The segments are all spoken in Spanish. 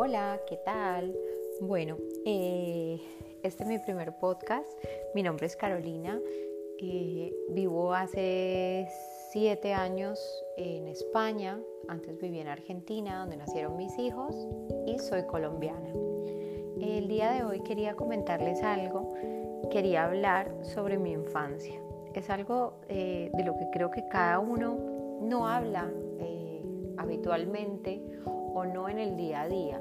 Hola, ¿qué tal? Bueno, eh, este es mi primer podcast. Mi nombre es Carolina. Eh, vivo hace siete años en España. Antes viví en Argentina, donde nacieron mis hijos, y soy colombiana. El día de hoy quería comentarles algo. Quería hablar sobre mi infancia. Es algo eh, de lo que creo que cada uno no habla habitualmente o no en el día a día.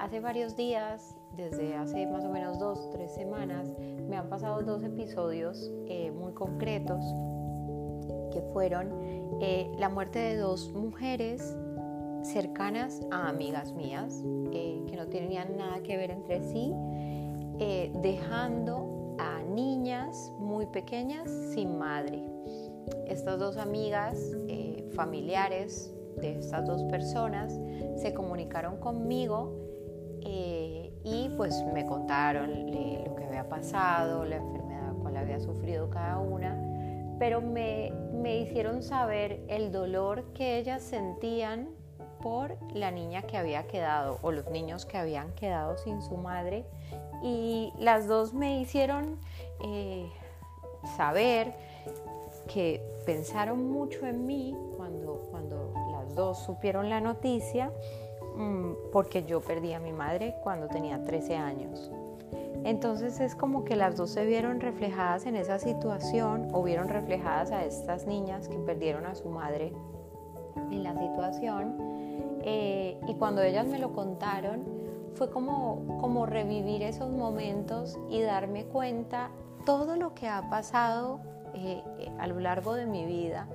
Hace varios días, desde hace más o menos dos, tres semanas, me han pasado dos episodios eh, muy concretos que fueron eh, la muerte de dos mujeres cercanas a amigas mías eh, que no tenían nada que ver entre sí, dejando a niñas muy pequeñas sin madre. Estas dos amigas familiares de estas dos personas se comunicaron conmigo eh, y pues me contaron lo que había pasado, la enfermedad cual había sufrido cada una, pero me, me hicieron saber el dolor que ellas sentían por la niña que había quedado o los niños que habían quedado sin su madre. Y las dos me hicieron eh, saber que pensaron mucho en mí cuando, cuando las dos supieron la noticia, porque yo perdí a mi madre cuando tenía 13 años. Entonces es como que las dos se vieron reflejadas en esa situación o vieron reflejadas a estas niñas que perdieron a su madre en la situación. Eh, y cuando ellas me lo contaron, fue como, como revivir esos momentos y darme cuenta todo lo que ha pasado eh, a lo largo de mi vida,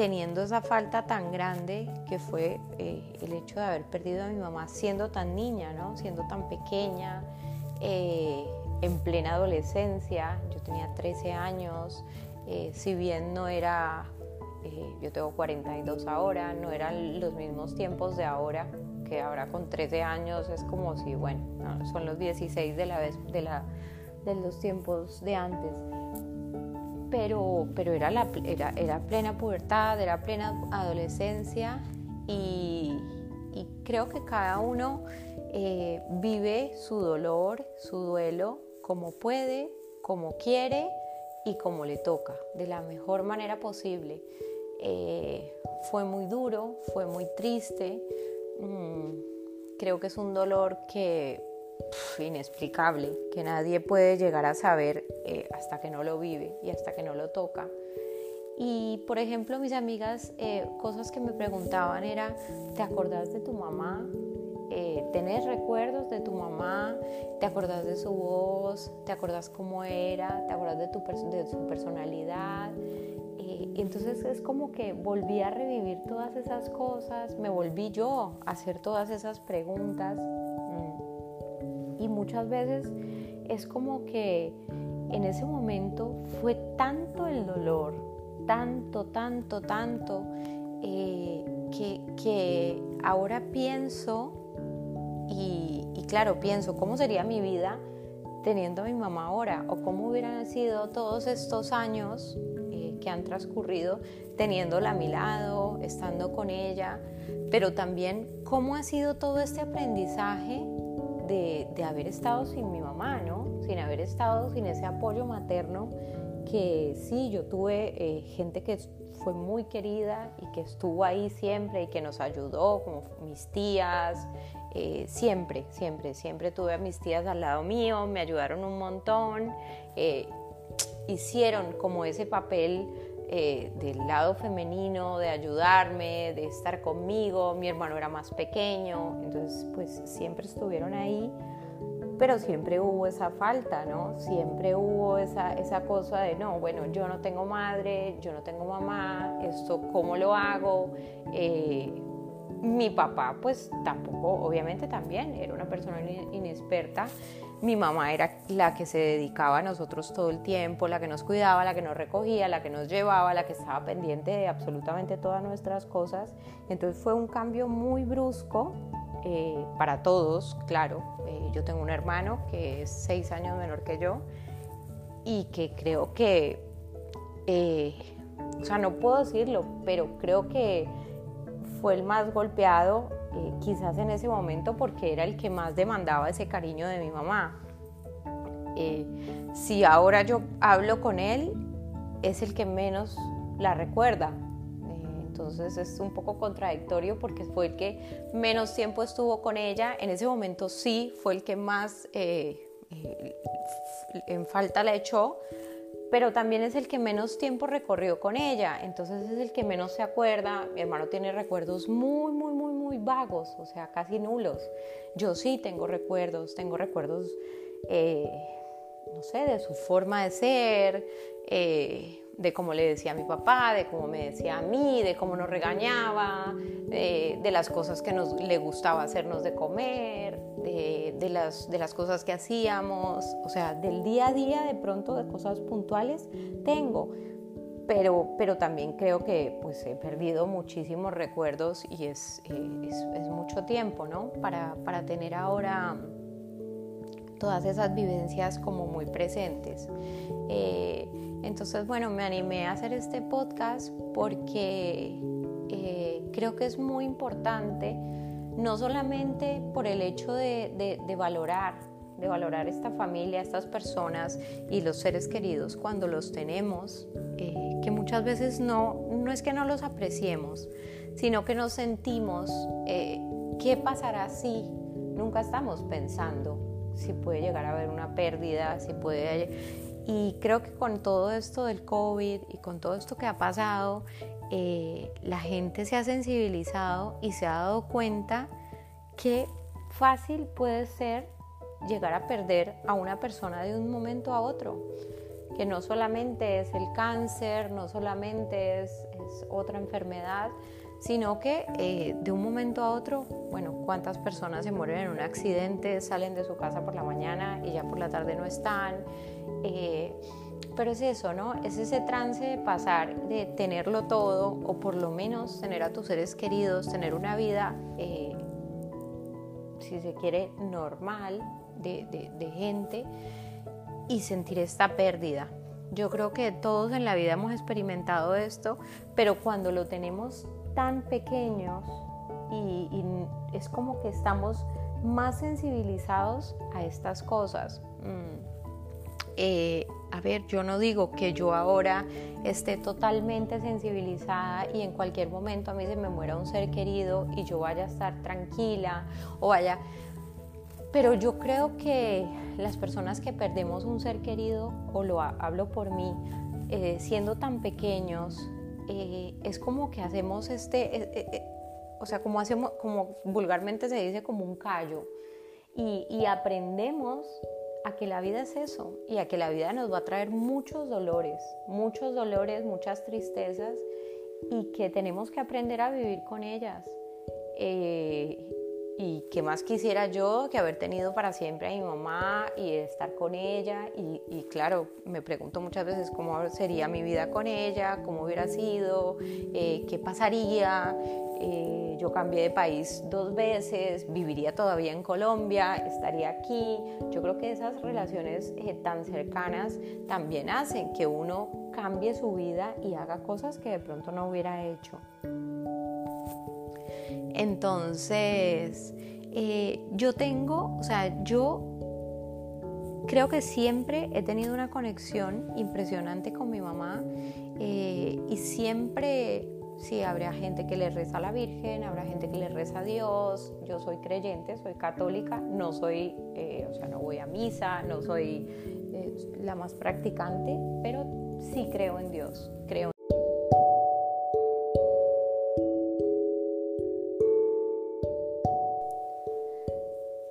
teniendo esa falta tan grande que fue eh, el hecho de haber perdido a mi mamá siendo tan niña, ¿no? siendo tan pequeña, eh, en plena adolescencia, yo tenía 13 años, si bien no era, yo tengo 42 ahora, no eran los mismos tiempos de ahora, que ahora con 13 años es como si, bueno, son los 16 de, la vez, de, la, de los tiempos de antes pero, pero era, la, era, era plena pubertad, era plena adolescencia y, creo que cada uno eh, vive su dolor, su duelo como puede, como quiere y como le toca, de la mejor manera posible. Eh, fue muy duro, fue muy triste, mm, creo que es un dolor que inexplicable, que nadie puede llegar a saber eh, hasta que no lo vive y hasta que no lo toca. Y por ejemplo, mis amigas, eh, cosas que me preguntaban era, ¿te acordás de tu mamá? Eh, ¿Tenés recuerdos de tu mamá? ¿Te acordás de su voz? ¿Te acordás cómo era? ¿Te acordás de, tu de su personalidad? entonces es como que volví a revivir todas esas cosas, me volví yo a hacer todas esas preguntas y muchas veces es como que en ese momento fue tanto el dolor, tanto, tanto, tanto, eh, que, ahora pienso y, claro, pienso cómo sería mi vida teniendo a mi mamá ahora o cómo hubieran sido todos estos años eh, que han transcurrido teniéndola a mi lado, estando con ella, pero también cómo ha sido todo este aprendizaje de, haber estado sin mi mamá, ¿no? Sin haber estado sin ese apoyo materno que sí, yo tuve eh, gente que fue muy querida y que estuvo ahí siempre y que nos ayudó, como mis tías, eh, siempre, siempre, siempre tuve a mis tías al lado mío, me ayudaron un montón, eh, hicieron como ese papel eh, del lado femenino, de ayudarme, de estar conmigo. Mi hermano era más pequeño, entonces pues siempre estuvieron ahí, pero siempre hubo esa falta, ¿no? Siempre hubo esa, esa cosa de, no, bueno, yo no tengo madre, yo no tengo mamá, esto cómo lo hago. Eh, mi papá pues tampoco, obviamente también, era una persona inexperta mi mamá era la que se dedicaba a nosotros todo el tiempo, la que nos cuidaba, la que nos recogía, la que nos llevaba, la que estaba pendiente de absolutamente todas nuestras cosas. Entonces fue un cambio muy brusco eh, para todos, claro. Eh, yo tengo un hermano que es seis años menor que yo y que creo que, eh, o sea, no puedo decirlo, pero creo que fue el más golpeado quizás en ese momento porque era el que más demandaba ese cariño de mi mamá. Si ahora yo hablo con él, es el que menos la recuerda. Eh, entonces es un poco contradictorio porque fue el que menos tiempo estuvo con ella. En ese momento sí fue el que más en falta la echó, pero también es el que menos tiempo recorrió con ella, entonces es el que menos se acuerda. Mi hermano tiene recuerdos muy, muy, muy, muy vagos, o sea, casi nulos. Yo sí tengo recuerdos, tengo recuerdos, eh, no sé, de su forma de ser, eh, de cómo le decía a mi papá, de cómo me decía a mí, de cómo nos regañaba, de, las cosas que nos, le gustaba hacernos de comer, de, las, de las cosas que hacíamos, o sea, del día a día de pronto de cosas puntuales tengo. Pero, pero también creo que pues he perdido muchísimos recuerdos y es, eh, es, mucho tiempo, ¿no? Para, para tener ahora todas esas vivencias como muy presentes. Eh, entonces, bueno, me animé a hacer este podcast porque eh, creo que es muy importante, no solamente por el hecho de, valorar, de valorar esta familia, estas personas y los seres queridos cuando los tenemos, eh, que muchas veces no, no es que no los apreciemos, sino que nos sentimos, eh, ¿qué pasará si? Nunca estamos pensando si puede llegar a haber una pérdida, si puede y creo que con todo esto del COVID y con todo esto que ha pasado, eh, la gente se ha sensibilizado y se ha dado cuenta que fácil puede ser llegar a perder a una persona de un momento a otro, que no solamente es el cáncer, no solamente es, es otra enfermedad, sino que eh, de un momento a otro, bueno, cuántas personas se mueren en un accidente, salen de su casa por la mañana y ya por la tarde no están. Eh, pero es eso, ¿no? Es ese trance de pasar de tenerlo todo o por lo menos tener a tus seres queridos, tener una vida, eh, si se quiere, normal de, de gente y sentir esta pérdida. Yo creo que todos en la vida hemos experimentado esto, pero cuando lo tenemos tan pequeños y, es como que estamos más sensibilizados a estas cosas. Mm. Eh, a ver, yo no digo que yo ahora esté totalmente sensibilizada y en cualquier momento a mí se me muera un ser querido y yo vaya a estar tranquila o vaya... Pero yo creo que las personas que perdemos un ser querido, o lo hablo por mí, eh, siendo tan pequeños, eh, es como que hacemos este, eh, eh, o sea, como hacemos, como vulgarmente se dice, como un callo. Y, y, aprendemos a que la vida es eso y a que la vida nos va a traer muchos dolores, muchos dolores, muchas tristezas y que tenemos que aprender a vivir con ellas. Y qué más quisiera yo que haber tenido para siempre a mi mamá y estar con ella. Y, claro, me pregunto muchas veces cómo sería mi vida con ella, cómo hubiera sido, eh, qué pasaría. Eh, yo cambié de país dos veces, viviría todavía en Colombia, estaría aquí. Yo creo que esas relaciones eh, tan cercanas también hacen que uno cambie su vida y haga cosas que de pronto no hubiera hecho. Entonces, eh, yo tengo, o sea, yo creo que siempre he tenido una conexión impresionante con mi mamá eh, y siempre, sí, habrá gente que le reza a la Virgen, habrá gente que le reza a Dios, yo soy creyente, soy católica, no soy, eh, o sea, no voy a misa, no soy la más practicante, pero sí creo en Dios, creo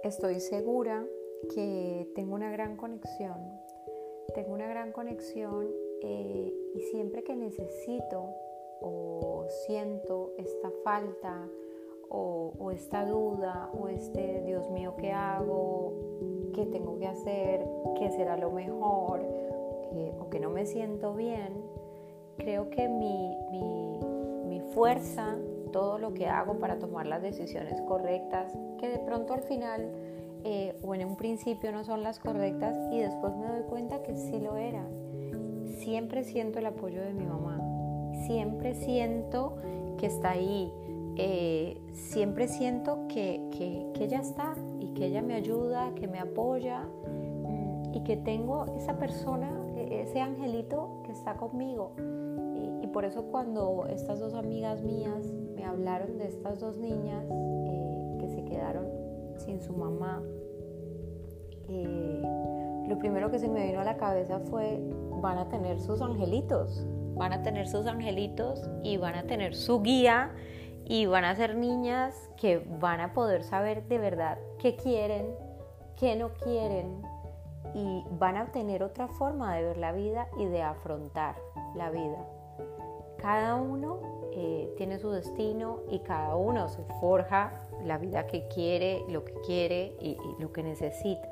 estoy segura que tengo una gran conexión. Tengo una gran conexión eh, y siempre que necesito o siento esta falta o, esta duda o este Dios mío, ¿qué hago? ¿Qué tengo que hacer? ¿Qué será lo mejor? Eh, o que no me siento bien, creo que mi, mi, mi fuerza todo lo que hago para tomar las decisiones correctas, que de pronto al final eh, o en un principio no son las correctas y después me doy cuenta que sí lo eran. Siempre siento el apoyo de mi mamá, siempre siento que está ahí. eh, siempre siento que, que, ella está y que ella me ayuda, que me apoya mm, y que tengo esa persona, e, ese angelito que está conmigo. Por eso cuando estas dos amigas mías me hablaron de estas dos niñas eh, que se quedaron sin su mamá, eh, lo primero que se me vino a la cabeza fue, van a tener sus angelitos, van a tener sus angelitos y van a tener su guía y van a ser niñas que van a poder saber de verdad qué quieren, qué no quieren y van a tener otra forma de ver la vida y de afrontar la vida. Cada uno eh, tiene su destino y cada uno se forja la vida que quiere, lo que quiere y lo que necesita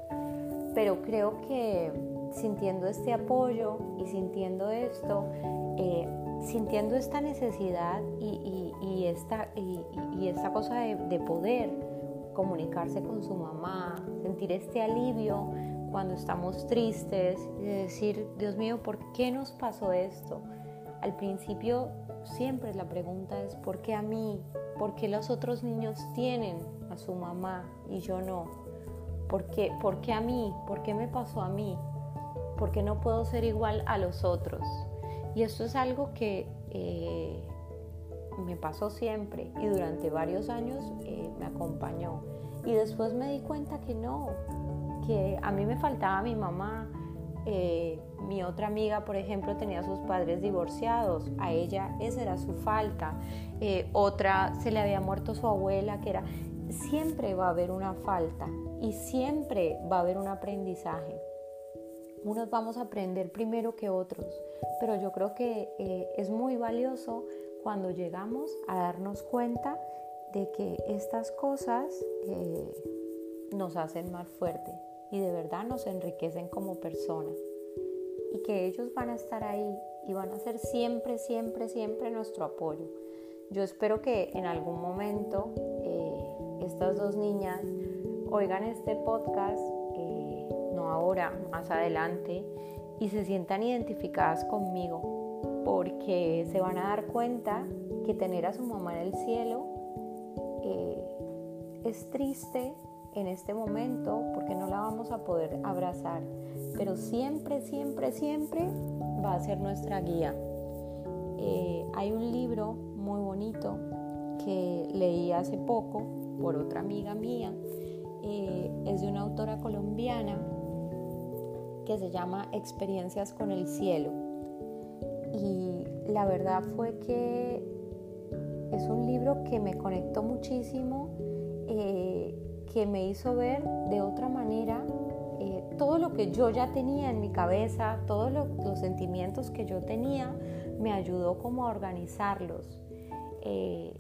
pero creo que sintiendo este apoyo y sintiendo esto, eh, sintiendo esta necesidad y, esta, y, esta, cosa de, poder comunicarse con su mamá, sentir este alivio cuando estamos tristes y decir, Dios mío, ¿por qué nos pasó esto? Al principio siempre la pregunta es, ¿por qué a mí? ¿Por qué los otros niños tienen a su mamá y yo no? ¿Por qué, ¿Por qué a mí? ¿Por qué me pasó a mí? ¿Por qué no puedo ser igual a los otros? Y esto es algo que eh, me pasó siempre y durante varios años eh, me acompañó. Y después me di cuenta que no, que a mí me faltaba mi mamá. Eh, mi otra amiga, por ejemplo, tenía sus padres divorciados, a ella esa era su falta. otra se le había muerto su abuela, que era siempre va a haber una falta y siempre va a haber un aprendizaje. Unos vamos a aprender primero que otros, pero yo creo que eh, es muy valioso cuando llegamos a darnos cuenta de que estas cosas eh, nos hacen más fuerte y de verdad nos enriquecen como personas y que ellos van a estar ahí y van a ser siempre, siempre, siempre nuestro apoyo. Yo espero que en algún momento eh, estas dos niñas oigan este podcast, eh, no ahora, más adelante, y se sientan identificadas conmigo, porque se van a dar cuenta que tener a su mamá en el cielo eh, es triste en este momento porque no la vamos a poder abrazar, pero siempre, siempre, siempre va a ser nuestra guía. Eh, hay un libro muy bonito que leí hace poco por otra amiga mía eh, es de una autora colombiana que se llama Experiencias con el cielo. Y la verdad fue que es un libro que me conectó muchísimo, eh, que me hizo ver de otra manera eh, todo lo que yo ya tenía en mi cabeza, todos los sentimientos que yo tenía, me ayudó como a organizarlos.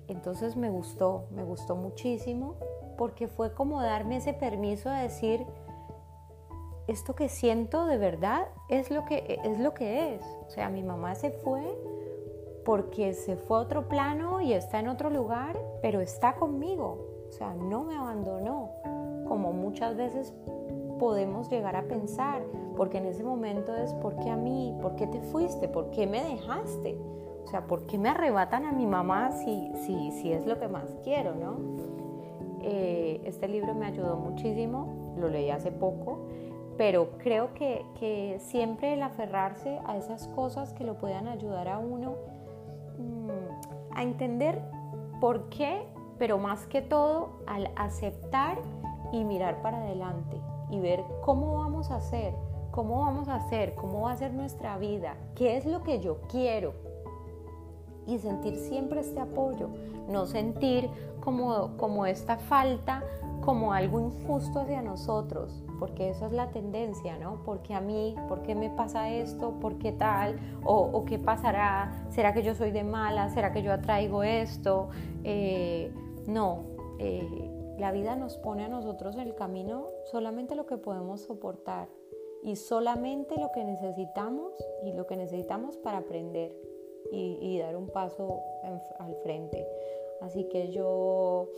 entonces me gustó, me gustó muchísimo porque fue como darme ese permiso de decir, esto que siento de verdad es lo que es. Lo que es. O sea, mi mamá se fue porque se fue a otro plano y está en otro lugar, pero está conmigo. O sea, no me abandonó, como muchas veces podemos llegar a pensar, porque en ese momento es, ¿por qué a mí? ¿Por qué te fuiste? ¿Por qué me dejaste? O sea, ¿por qué me arrebatan a mi mamá si, si, si es lo que más quiero, no? Eh, este libro me ayudó muchísimo, lo leí hace poco, pero creo que, siempre el aferrarse a esas cosas que lo puedan ayudar a uno mm, a entender por qué, pero más que todo al aceptar y mirar para adelante y ver cómo vamos a hacer, cómo vamos a hacer, cómo va a ser nuestra vida, qué es lo que yo quiero, y sentir siempre este apoyo, no sentir como, como esta falta como algo injusto hacia nosotros, porque esa es la tendencia, ¿no? Porque a mí, ¿por qué me pasa esto? ¿Por qué tal? ¿O, qué pasará? ¿Será que yo soy de mala? ¿Será que yo atraigo esto? Eh, no, eh, la vida nos pone a nosotros en el camino solamente lo que podemos soportar y solamente lo que necesitamos y lo que necesitamos para aprender y, dar un paso al frente. Así que yo,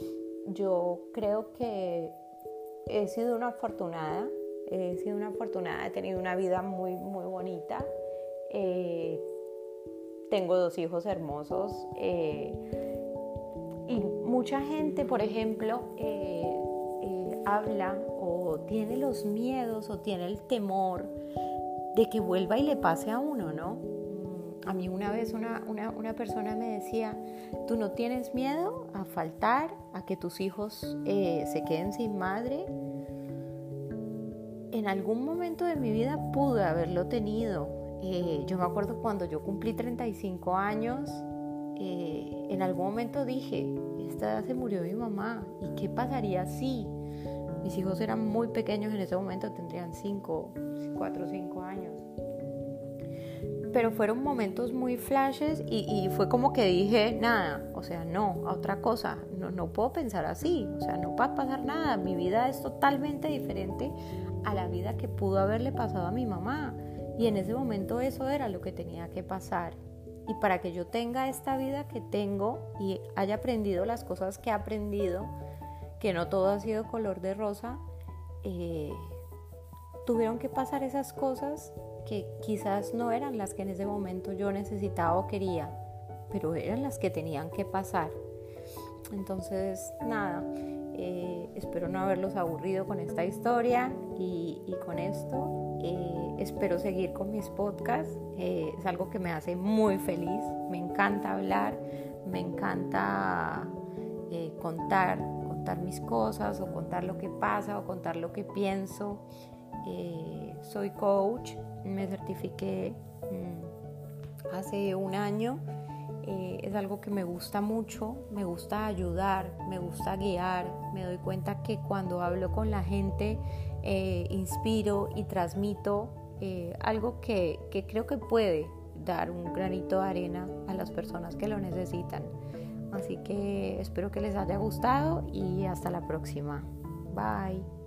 yo creo que he sido una afortunada, he sido una afortunada, he tenido una vida muy, muy bonita. Eh, tengo dos hijos hermosos eh, mucha gente, por ejemplo, eh, eh, habla o tiene los miedos o tiene el temor de que vuelva y le pase a uno, ¿no? A mí una vez una, persona me decía, ¿tú no tienes miedo a faltar, a que tus hijos eh, se queden sin madre? En algún momento de mi vida pude haberlo tenido. yo me acuerdo cuando yo cumplí 35 años, en algún momento dije, se murió mi mamá, ¿y qué pasaría si? Mis hijos eran muy pequeños en ese momento, tendrían 5, 4 o 5 años. Pero fueron momentos muy flashes y, fue como que dije, nada, o sea, no, a otra cosa, no, no puedo pensar así, o sea, no va a pasar nada, mi vida es totalmente diferente a la vida que pudo haberle pasado a mi mamá. Y en ese momento eso era lo que tenía que pasar y para que yo tenga esta vida que tengo y haya aprendido las cosas que he aprendido, que no todo ha sido color de rosa, eh, tuvieron que pasar esas cosas que quizás no eran las que en ese momento yo necesitaba o quería, pero eran las que tenían que pasar. Entonces, nada, eh, espero no haberlos aburrido con esta historia y, con esto. Eh, espero seguir con mis podcasts. Eh, es algo que me hace muy feliz. Me encanta hablar, me encanta contar, contar mis cosas o contar lo que pasa o contar lo que pienso. soy coach, me certifiqué mm, hace un año eh, es algo que me gusta mucho, me gusta ayudar, me gusta guiar, me doy cuenta que cuando hablo con la gente eh, inspiro y transmito eh, algo que, que creo que puede dar un granito de arena a las personas que lo necesitan. Así que espero que les haya gustado y hasta la próxima. Bye.